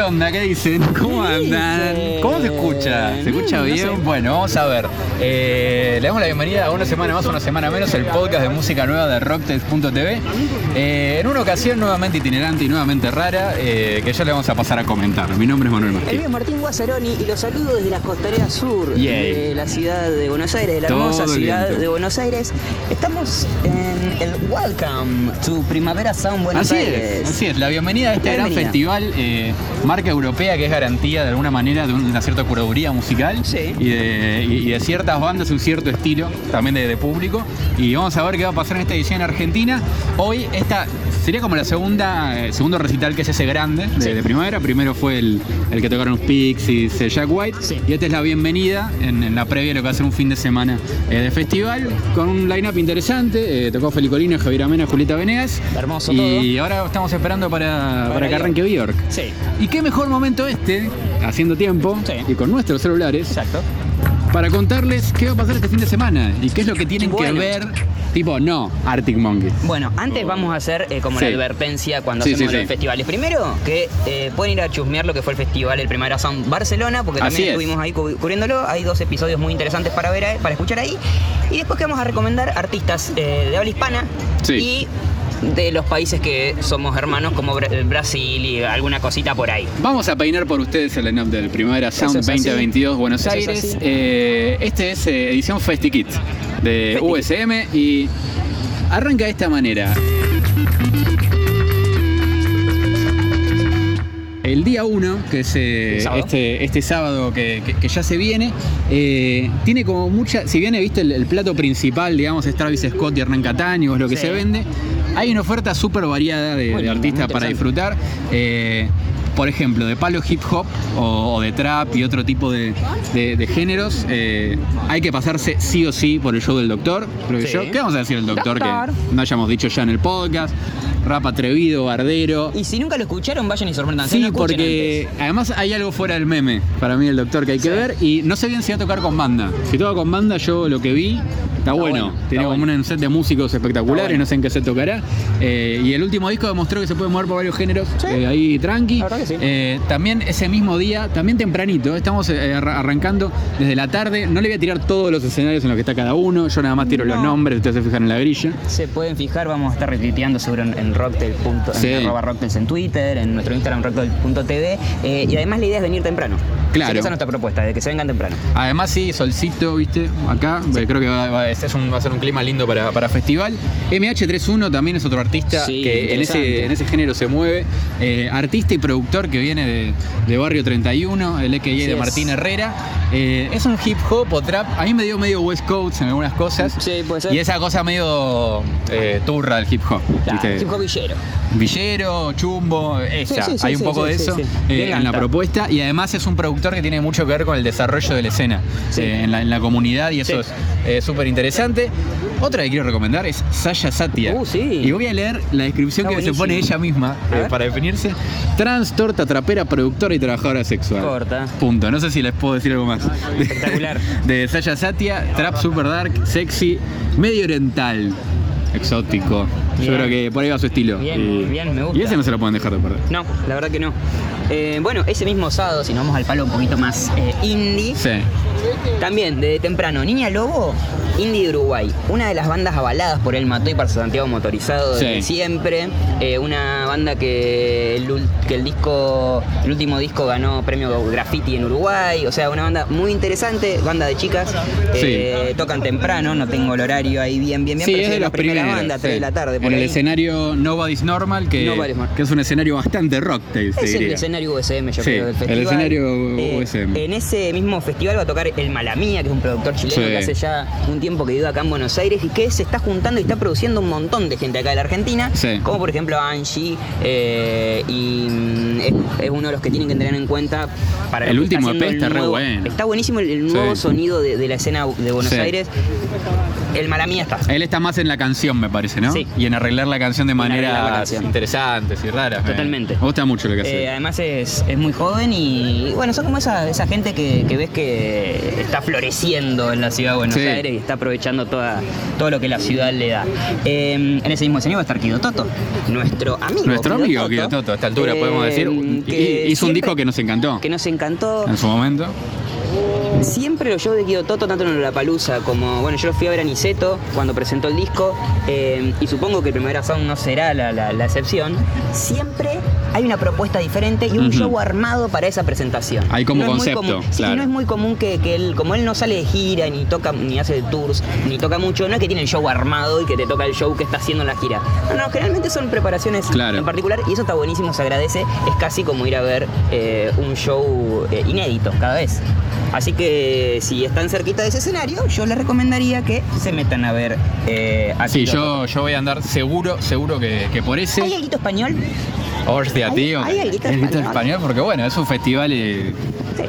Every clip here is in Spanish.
¿Qué onda? ¿Qué dicen? ¿Cómo andan? ¿Cómo se escucha? ¿Se escucha No bien? sé. Bueno, vamos a ver. Eh, le damos la bienvenida a una semana más, una semana menos, el podcast de música nueva de Rocktex.tv. Eh, en una ocasión nuevamente itinerante y nuevamente rara, eh, que ya le vamos a pasar a comentar. Mi nombre es Manuel El Martín. mío es Martín Guazzaroni y los saludo desde la costanera sur de la ciudad de Buenos Aires, de la Todo hermosa ciudad lindo. de Buenos Aires. Estamos en el Welcome to Primavera Sound Buenos Así Aires. es, así es, la bienvenida a este gran festival, marca europea que es garantía de alguna manera de una cierta curaduría musical Sí. y, de, y- de ciertas bandas, un cierto estilo también de, de público. Y vamos a ver qué va a pasar en esta edición en Argentina. Hoy esta sería como la segunda, eh, segundo recital que es ese grande de, Sí. de primavera. Primero fue el, el que tocaron Pixies, eh, Jack White. Sí. Y esta es la bienvenida en, en la previa de lo que va a ser un fin de semana eh, de festival con un line-up interesante. Eh, tocó Felicolina, Javier Amena, Julieta Venegas. Hermoso Y ahora estamos esperando para, para que Bjork. arranque Bjork. Sí, Y qué mejor momento este, haciendo tiempo, Sí. y con nuestros celulares, exacto. Para contarles qué va a pasar este fin de semana y qué es lo que tienen Bueno. que ver. Tipo, no, Arctic Monkeys. Bueno, antes vamos a hacer eh, como Sí. la advertencia cuando Sí, hacemos sí, los festivales. Primero, que eh, pueden ir a chusmear lo que fue el festival El Primavera Sound Barcelona, porque también es. estuvimos ahí cu- cubriéndolo. Hay dos episodios muy interesantes para ver, ahí- para escuchar ahí. Y después que vamos a recomendar artistas eh, de habla hispana Sí. y de los países que somos hermanos, como Bra- Brasil y alguna cosita por ahí. Vamos a peinar por ustedes el line-up del Primavera Sound Eso es así. 2022 Buenos es Aires. Eh, este es eh, edición FestiKit de Festi. USM y arranca de esta manera. El día 1, que es eh, ¿Sábado? este, este sábado que, que- que ya se viene, eh, tiene como mucha. Si bien viste el, el plato principal, digamos, es Travis Scott y Hernán Cataño, es lo que Sí. se vende, hay una oferta súper variada de, artistas para disfrutar. Eh, por ejemplo, de palo hip hop o, o de trap y otro tipo de, de- de géneros, eh, hay que pasarse sí o sí por el show del doctor. Creo que Sí. yo. ¿Qué vamos a decir el doctor, Doctor. que no hayamos dicho ya en el podcast? Rap atrevido, bardero. Y si nunca lo escucharon, vayan y sorprendanse. Sí, porque además hay algo fuera del meme para mí el doctor que hay que Sí. ver y no sé bien si va a tocar con banda. Si toca con banda, yo lo que vi está, bueno. bueno, Tiene está como bueno. un set de músicos espectaculares, Está bueno. no sé en qué se tocará. Eh, y el último disco demostró que se puede mover por varios géneros Sí. eh, ahí tranqui. La verdad que sí. Eh, también ese mismo día, también tempranito, estamos eh, arra- arrancando desde la tarde. No le voy a tirar todos los escenarios en los que está cada uno, yo nada más tiro los No. nombres, ustedes se fijan en la grilla. Se pueden fijar, vamos a estar retuiteando seguro en, en Rocktel. Sí. En arroba en Twitter, en nuestro Instagram rocktel.tv. eh, y además la idea es venir temprano. Claro. Esa es nuestra propuesta, de que se vengan temprano. Además, sí, solcito, viste, acá. eh, Creo que va, va- este un- va a ser un clima lindo para, para festival. MH31 también es otro artista que en ese, en ese género se mueve. Eh, artista y productor que viene de, de Barrio 31, el Así de. Martín Herrera. Eh, es un hip hop o trap. A mí me dio medio West Coast en algunas cosas. Sí, puede ser. Y esa cosa medio eh, turra del hip hop. Claro, ¿viste? hip hop villero. Villero, chumbo, esa. Sí, sí, sí, Hay un poco de eso eh, en la propuesta y además es un productor que tiene mucho que ver con el desarrollo de la escena eh, en, la, en la comunidad y eso es súper interesante. Otra que quiero recomendar es Sasha Satia. Uh, sí. Y voy a leer la descripción Está que se pone ella misma eh, para definirse. Trans, torta, trapera, productora y trabajadora sexual. Corta. Punto. No sé si les puedo decir algo más. Espectacular. De Sasha Satia, trap super dark, sexy, medio oriental, exótico. Yo creo que por ahí va su estilo. Bien, y, bien, me gusta. Y ese no se lo pueden dejar de perder. No, la verdad que no. Eh, bueno, ese mismo sábado, si nos vamos al palo un poquito más eh, indie, Sí. También de temprano, Niña Lobo, Indie de Uruguay, una de las bandas avaladas por el Mató y para Santiago Motorizado desde Sí. siempre, eh, una banda que el, que el disco, el último disco ganó premio Graffiti en Uruguay, o sea, una banda muy interesante, banda de chicas, eh, tocan temprano, no tengo el horario ahí bien, bien, bien, Sí, pero es de la los primera primeros. banda, 3 sí. de la tarde, por en el escenario Nobody's Normal, que, Nobody's Normal. que es un escenario bastante rocktail, te Es el diría. escenario USM, yo creo, del el festival. escenario Eh, USM. En ese mismo festival va a tocar El Malamía, que es un productor chileno Sí. que hace ya un tiempo que vive acá en Buenos Aires y que se está juntando y está produciendo un montón de gente acá de la Argentina. Sí. Como por ejemplo Angie, eh, y mm, es, es uno de los que tienen que tener en cuenta para El último EP está el re bueno. Está buenísimo el, el nuevo Sí. sonido de, de la escena de Buenos. Aires. El Malamía está. Él está más en la canción, me parece, ¿no? Sí. Y en arreglar la canción de maneras interesantes y raras. me- Totalmente. Me gusta mucho lo que hace. Eh, además es, es muy joven y bueno, son como esa, esa gente que, que ves que, eh, está floreciendo en la ciudad de Buenos Sí. Aires y está aprovechando toda, todo lo que la ciudad le da. Eh, en ese mismo escenario va a estar Kido Toto, nuestro amigo. Nuestro Kido amigo Kido Toto, a esta altura podemos decir. eh, que hizo un disco que nos encantó Que nos encantó. en su momento. Siempre los shows de Kido Toto, tanto en La Palusa como. Bueno, yo lo fui a ver a Niceto cuando presentó el disco, eh, y supongo que Primera Sound no será la, la- la excepción. Siempre hay una propuesta diferente y un show armado para esa presentación. Hay como No concepto, común- sí, claro. no es muy común que, que él, como él no sale de gira, ni toca, ni hace tours, ni toca mucho, no es que tiene el show armado y que te toca el show que está haciendo en la gira. No, no, generalmente son preparaciones Claro. en particular y eso está buenísimo, se agradece. Es casi como ir a ver eh, un show eh, inédito cada vez. Así que si están cerquita de ese escenario, yo les recomendaría que se metan a ver eh, a Sí, Kido yo, yo voy a andar seguro, seguro que, que por ese. ¿Hay algo español? Hostia, ¿Hay- tío. hay grito español? español, porque bueno, es un festival eh,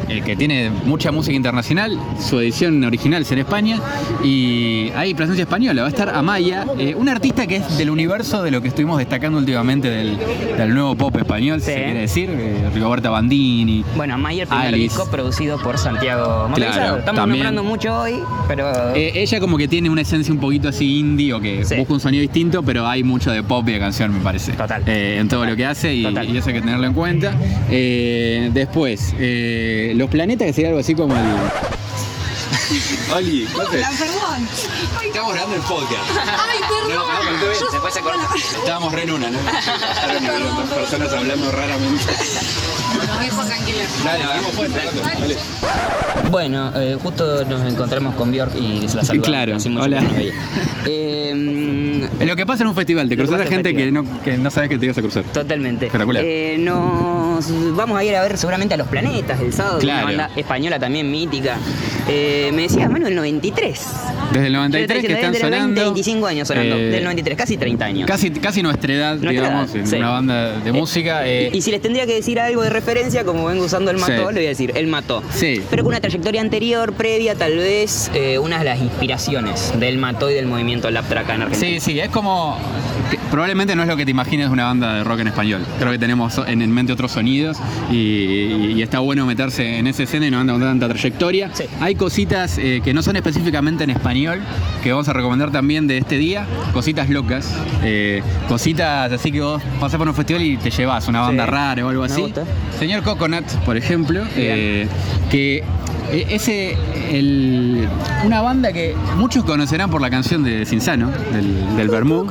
eh, que tiene mucha música internacional. Su edición original es en España. Y hay presencia española. Va a estar Amaya, eh, una artista que es del universo de lo que estuvimos destacando últimamente del, del nuevo pop español, si Sí. se quiere decir. eh, Rigoberta Bandini. Bueno, primer Alice. disco producido por Santiago. Claro, Estamos también. nombrando mucho hoy, pero... Eh, ella como que tiene una esencia un poquito así indie o que Sí. busca un sonido distinto, pero hay mucho de pop y de canción, me parece. Total. Eh, en todo Total. lo que hace y, eso hay que tenerlo en cuenta. Eh, después, eh, los planetas, que sería algo así como el... Oli, ¿qué haces? perdón. Estamos grabando el podcast. Ay, perdón. Yo- Después se corta. Estábamos re en una, ¿no? Estaban dos personas hablando raramente. Bueno, eh, justo nos encontramos con Bjork y la saludamos. Claro, hola. Eh, lo que pasa en un festival, te cruzas a gente que no, que no sabes que te ibas a cruzar. Totalmente. Espectacular. Eh, nos vamos a ir a ver seguramente a Los Planetas el sábado, Claro. una banda española también mítica. Eh, me decías, Manu, el 93. Desde el Yo 93 te que están los 20, sonando. 25 años sonando. del 93, casi 30 años. Casi, casi nuestra edad, Nuestra digamos, edad, en sí. una banda de música. y, y si les tendría que decir algo de referencia, como vengo usando el mató, Sí. le voy a decir, el mató. Sí. Pero con una trayectoria anterior, previa, tal vez eh, una de las inspiraciones del mató y del movimiento lap track acá en Argentina. Sí, sí, es como. Probablemente no es lo que te imaginas de una banda de rock en español. Creo que tenemos en, en mente otros sonidos y, y- y está bueno meterse en esa escena y una banda con tanta trayectoria. Sí. Hay cositas eh, que no son específicamente en español que vamos a recomendar también de este día. Cositas locas. eh, cositas así que vos pasás por un festival y te llevas una banda Sí. rara o algo así. Señor Coconut, por ejemplo, eh, que eh, ese el- una banda que muchos conocerán por la canción de Cinsano, del, del Bermú,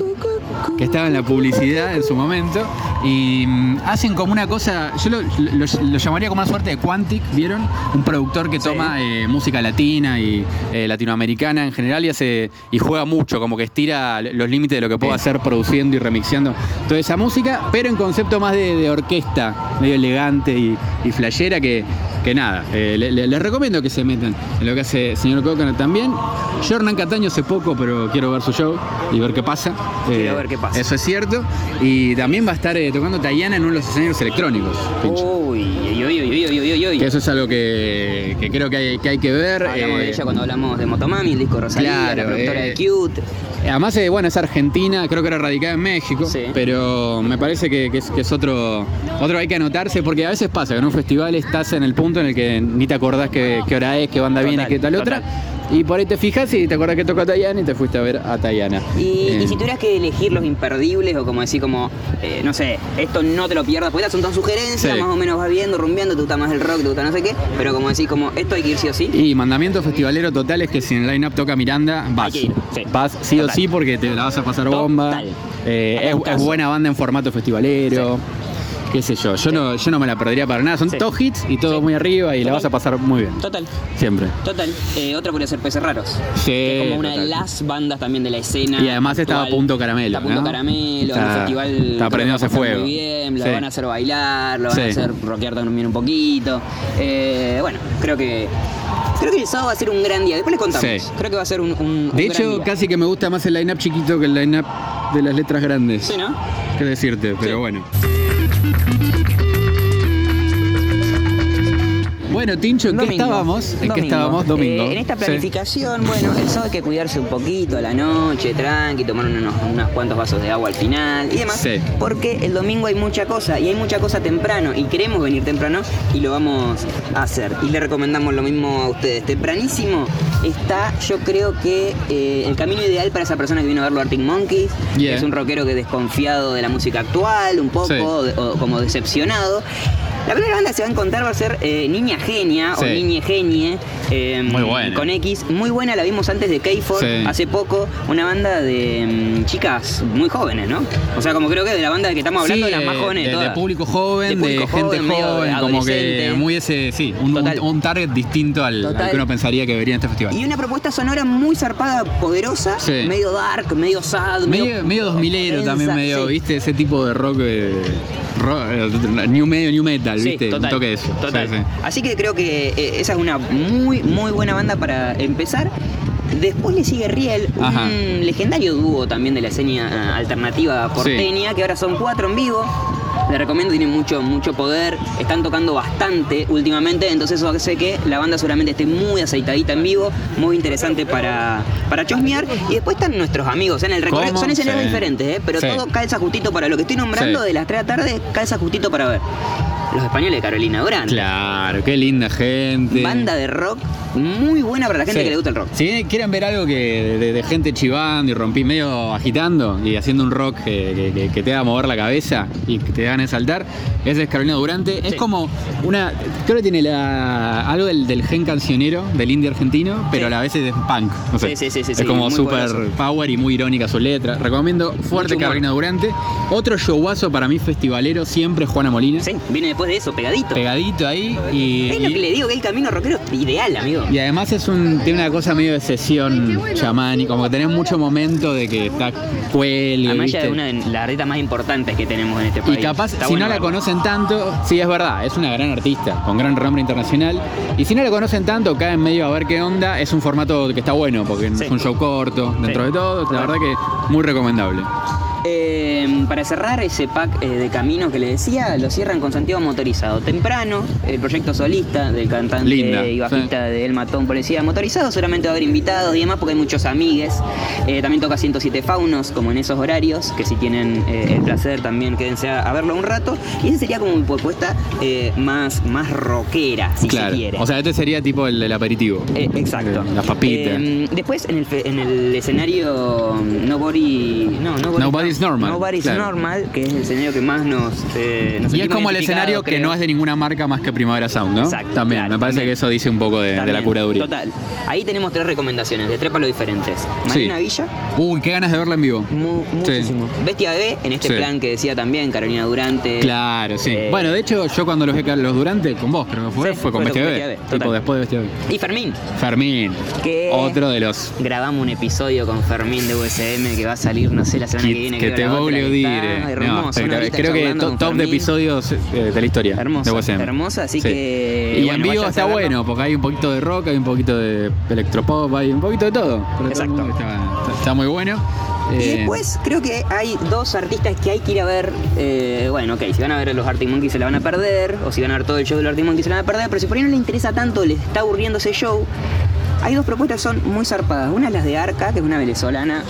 que estaba en la publicidad en su momento, y mm, hacen como una cosa, yo lo, lo- lo llamaría como una suerte de Quantic, ¿vieron? Un productor que Sí. toma eh, música latina y eh, latinoamericana en general y hace y juega mucho, como que estira los límites de lo que puede hacer produciendo y remixeando toda esa música, pero en concepto más de, de orquesta, medio elegante y, y flashera que, que nada. Eh, le- le- les recomiendo que se metan en lo que hace señor Coconut también. Yo Hernán Cataño hace poco, pero quiero ver su show y ver qué pasa. Quiero ver qué pasa. Eso es cierto. Y también va a estar eh, tocando Tayana en uno de los escenarios electrónicos. Uy, uy, uy, uy, uy, uy, uy, uy. Que eso es algo que, que creo que hay, que hay que ver. Hablamos eh, de ella cuando hablamos de Motomami, el disco Rosalía, Claro, la productora eh, de Cute. Además, eh, bueno, es argentina, creo que era radicada en México, Sí. pero me parece que, que es, que es otro, otro hay que anotarse, porque a veces pasa que en un festival estás en el punto en el que ni te acordás qué, qué hora es, qué banda viene, Total, qué tal otra, y por ahí te fijas y te acordás que toca Tayana y te fuiste a ver a Tayana. Y, Eh, y si tuvieras que elegir los imperdibles o como decir como, eh, no sé, esto no te lo pierdas, porque estas son todas sugerencias, Sí. más o menos vas viendo, rumbeando, te gusta más el rock, te gusta no sé qué, pero como decir como, esto hay que ir sí o sí. Y mandamiento festivalero total es que si en el line-up toca Miranda, vas. sí. Vas sí o sí porque te la vas a pasar bomba. Eh, es buena banda en formato festivalero. Qué sé yo, yo, no, yo no me la perdería para nada. Son Sí. todos hits y todo Sí. muy arriba y la Total. vas a pasar muy bien. Total, Siempre. total. Eh, otra podría ser Peces Raros. Sí, que es como una total. de las bandas también de la escena. Y además estaba actual. Punto Caramelo, Está Punto ¿no? Caramelo, Está- el festival. está creo que prendiéndose va a pasar fuego. Muy bien, lo Sí. van a hacer bailar, lo van Sí. a hacer rockear también un poquito. Eh, bueno, creo que. Creo que el sábado va a ser un gran día. Después les contamos. Sí. Creo que va a ser un. un- un De gran hecho, día. casi que me gusta más el line-up chiquito que el line-up de las letras grandes. Sí, ¿no? Qué decirte, pero Sí. bueno. Bueno, Tincho, ¿en qué Domingo. estábamos? ¿En qué Domingo. estábamos? Domingo. Eh, en esta Sí. planificación, bueno, el sábado hay que cuidarse un poquito a la noche, tranqui, tomar unos, unos cuantos vasos de agua al final y demás. Sí. Porque el domingo hay mucha cosa y hay mucha cosa temprano y queremos venir temprano y lo vamos a hacer. Y le recomendamos lo mismo a ustedes. Tempranísimo está, yo creo que eh, el camino ideal para esa persona que vino a verlo Arctic Monkeys, que es un rockero que desconfiado de la música actual, un poco, Sí. o como decepcionado. La primera banda que se va a encontrar va a ser eh, Niña Genia o. Niñe Genie. eh, Muy buena. Con X. Muy buena, la vimos antes de Sí. hace poco. Una banda de mm, chicas muy jóvenes, ¿no? O sea, como creo que de la banda de que estamos hablando, Sí, de las más jóvenes de, de público joven, de, público gente medio joven, como que muy ese, sí, un, un, Total. un target distinto al, que uno pensaría que vería en este festival. Y una propuesta sonora muy zarpada, poderosa, Sí. medio dark, medio sad, Medio, medio 2000ero también, densa, medio, sí. ¿viste? Ese tipo de rock, rock, eh, new, medio new metal, Sí, ¿viste? total, Un toque eso. total. Sí, sí. Así que creo que eh, esa es una muy, muy buena banda para empezar. Después le sigue Riel, Ajá. un legendario dúo también de la escena eh, alternativa porteña, que ahora son cuatro en vivo. Le recomiendo, tienen mucho, mucho poder, están tocando bastante últimamente, entonces eso hace que la banda seguramente esté muy aceitadita en vivo, muy interesante para, para chosmear. Y después están nuestros amigos en el recorrido, son escenarios Sí. diferentes, ¿eh? pero Sí. todo calza justito para lo que estoy nombrando Sí. de las 3 de la tarde, calza justito para ver. Los españoles de Carolina Durante. Claro, qué linda gente. Banda de rock muy buena para la gente Sí. que le gusta el rock. Si quieren ver algo que de, de gente chivando y rompí medio agitando y haciendo un rock que, que- que te haga mover la cabeza y que te hagan saltar, ese es Carolina Durante. Es como una. Creo que tiene la, algo del, del gen cancionero del indie argentino, pero Sí. a la vez es punk. No sé. Sí, sí, sí, sí, es como super poderoso. power y muy irónica su letra. Recomiendo fuerte. Carolina Durante. Otro showazo para mí festivalero siempre Juana Molina. Sí, viene después de eso, pegadito. Pegadito ahí y. Es lo y- que le digo, que el camino rockero es ideal, amigo. Y además es un, tiene una cosa medio de sesión chamánica, como que tenés mucho momento de que está cuelgue, Amaya ¿viste? es una de las artistas más importantes que tenemos en este Y país. capaz, Está si bueno no la verlo. conocen tanto, sí es verdad, es una gran artista, con gran renombre internacional. Y si no la conocen tanto, caen medio a ver qué onda, es un formato que está bueno, porque Sí. es un show corto, dentro Sí. de todo, la verdad que muy recomendable. Eh, para cerrar ese pack eh, de camino que le decía, lo cierran con Santiago Motorizado. Temprano, el proyecto solista del cantante Linda, y bajista de El Matón Policía Motorizado. Seguramente va a haber invitados y demás porque hay muchos amigues. Eh, también toca 107 Faunos, como en esos horarios, que si tienen eh, el placer también quédense a, verlo un rato. Y esa sería como mi propuesta más, más rockera, si claro. se quiere. O sea, este sería tipo el aperitivo. Exacto. La papita. Eh, después en el, en el escenario um, Nobody, no, Nobody- Nobody's Normal, Nobody's claro. Normal, que es el escenario que más nos, eh, nos Y es como el escenario que no es de ninguna marca más que Primavera Sound, ¿no? Exacto, También, claro, me parece también. que eso dice un poco de, de la curaduría. Total. Ahí tenemos tres recomendaciones de tres palos diferentes. Marina Villa, Uy, qué ganas de verla en vivo. mu- muchísimo. Bestia Bebé, en este Sí. plan que decía también Carolina Durante. Claro, sí. Eh, bueno, de hecho, yo cuando los vi los Durante, con vos, creo que fue, Sí, fue con Bestia Bebé, Tipo, después de Bestia Bebé. Y Fermín, Fermín, que otro de los grabamos un episodio con Fermín de USM que va a salir, no sé, la semana que, viene. Que te que dire. No, Hermoso, horita Creo que top de episodios eh, de la historia. Hermosa, hermosa, así que, Y bueno, en vivo está bueno, porque hay un poquito de rock, hay un poquito de electropop, hay un poquito de todo. Exacto. Está, muy bueno. Y Eh, después creo que hay dos artistas que hay que ir a ver. eh, bueno, ok, si van a ver los Arctic Monkeys se la van a perder, o si van a ver todo el show de los Arctic Monkeys se la van a perder, pero si por ahí no les interesa tanto, les está aburriendo ese show, hay dos propuestas que son muy zarpadas. Una es la de Arca, que es una venezolana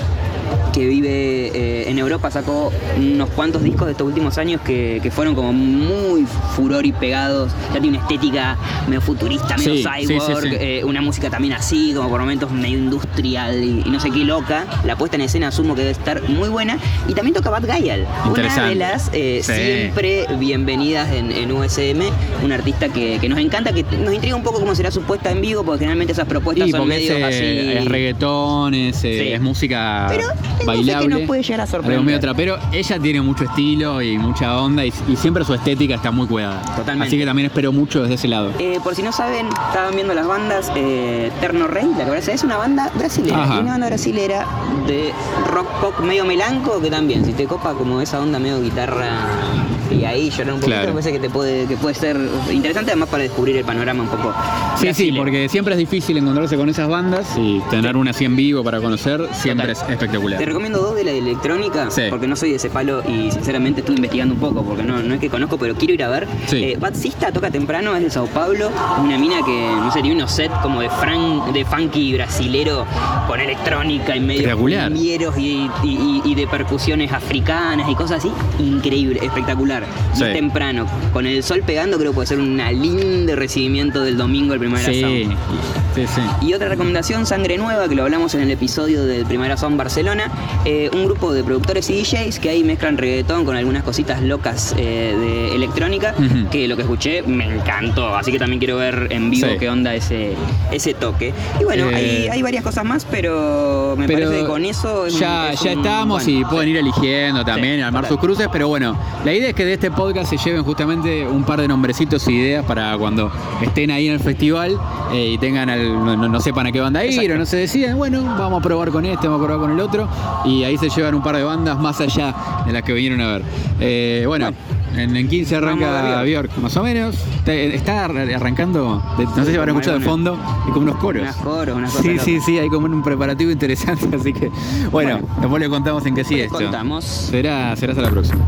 que vive eh, en Europa, sacó unos cuantos discos de estos últimos años que, que fueron como muy furor y pegados. Ya tiene una estética medio futurista, medio Sí, cyborg, sí. eh, una música también así, como por momentos medio industrial y, y no sé qué loca. La puesta en escena asumo que debe estar muy buena. Y también toca Bad Gayal, una de las eh, siempre bienvenidas en, en USM, un artista que, que nos encanta, que nos intriga un poco cómo será su puesta en vivo, porque generalmente esas propuestas son medio así. es reggaetón, es, es música Pero que bailable. nos puede llegar a sorprender. Algo medio trapero. Ella tiene mucho estilo y mucha onda y, y siempre su estética está muy cuidada. Totalmente. Así que también espero mucho desde ese lado. Eh, por si no saben, estaban viendo las bandas eh, Terno Rey, la que es una banda brasilera. Ajá. Una banda brasilera de rock pop medio melanco que también, si te copa como esa onda medio guitarra y ahí llorar un poquito, Claro. me parece que te puede, que puede ser interesante además para descubrir el panorama un poco. Sí, sí, brasilero. porque siempre es difícil encontrarse con esas bandas y tener una así en vivo para conocer siempre Total. es espectacular. Te recomiendo dos de la electrónica, Sí. porque no soy de ese palo y sinceramente estuve investigando un poco, porque no, no es que conozco, pero quiero ir a ver. Sí. Eh, Bad Sista toca temprano, es de Sao Paulo, una mina que, no sé, tiene unos sets como de, fran, de funky brasilero con electrónica y medio y, y- y- y de percusiones africanas y cosas así. Increíble, espectacular. Y Sí. es temprano, con el sol pegando, creo que puede ser un lindo recibimiento del domingo el primer Sí, sí, sí. Y otra recomendación, Sangre Nueva, que lo hablamos en el episodio del Primera Son Barcelona, eh, un grupo de productores y DJs que ahí mezclan reggaetón con algunas cositas locas eh, de electrónica, que lo que escuché me encantó, así que también quiero ver en vivo Sí. qué onda ese, ese toque. Y bueno, Eh, hay, hay varias cosas más, pero me Pero parece que con eso es un- ya, es ya un- estamos bueno, y pueden ir eligiendo también, armar sus cruces, pero bueno, la idea es que de este podcast se lleven justamente un par de nombrecitos y ideas para cuando estén ahí en el festival eh, y tengan al- no, no- sepan a qué banda ir Exacto. o no se decidan, bueno, vamos a probar con este, vamos a probar con el otro y ahí se llevan un par de bandas más allá de las que vinieron a ver. Eh, bueno, en, en 15 arranca Bjork, más o menos. Está, arrancando, de- no sé si habrán escuchado de fondo, y como unos coros. Coros, unas cosas Sí, sí, locas. sí, hay como un preparativo interesante, así que bueno, Bueno. después le contamos en qué sigue esto. Contamos. Será, será hasta la próxima.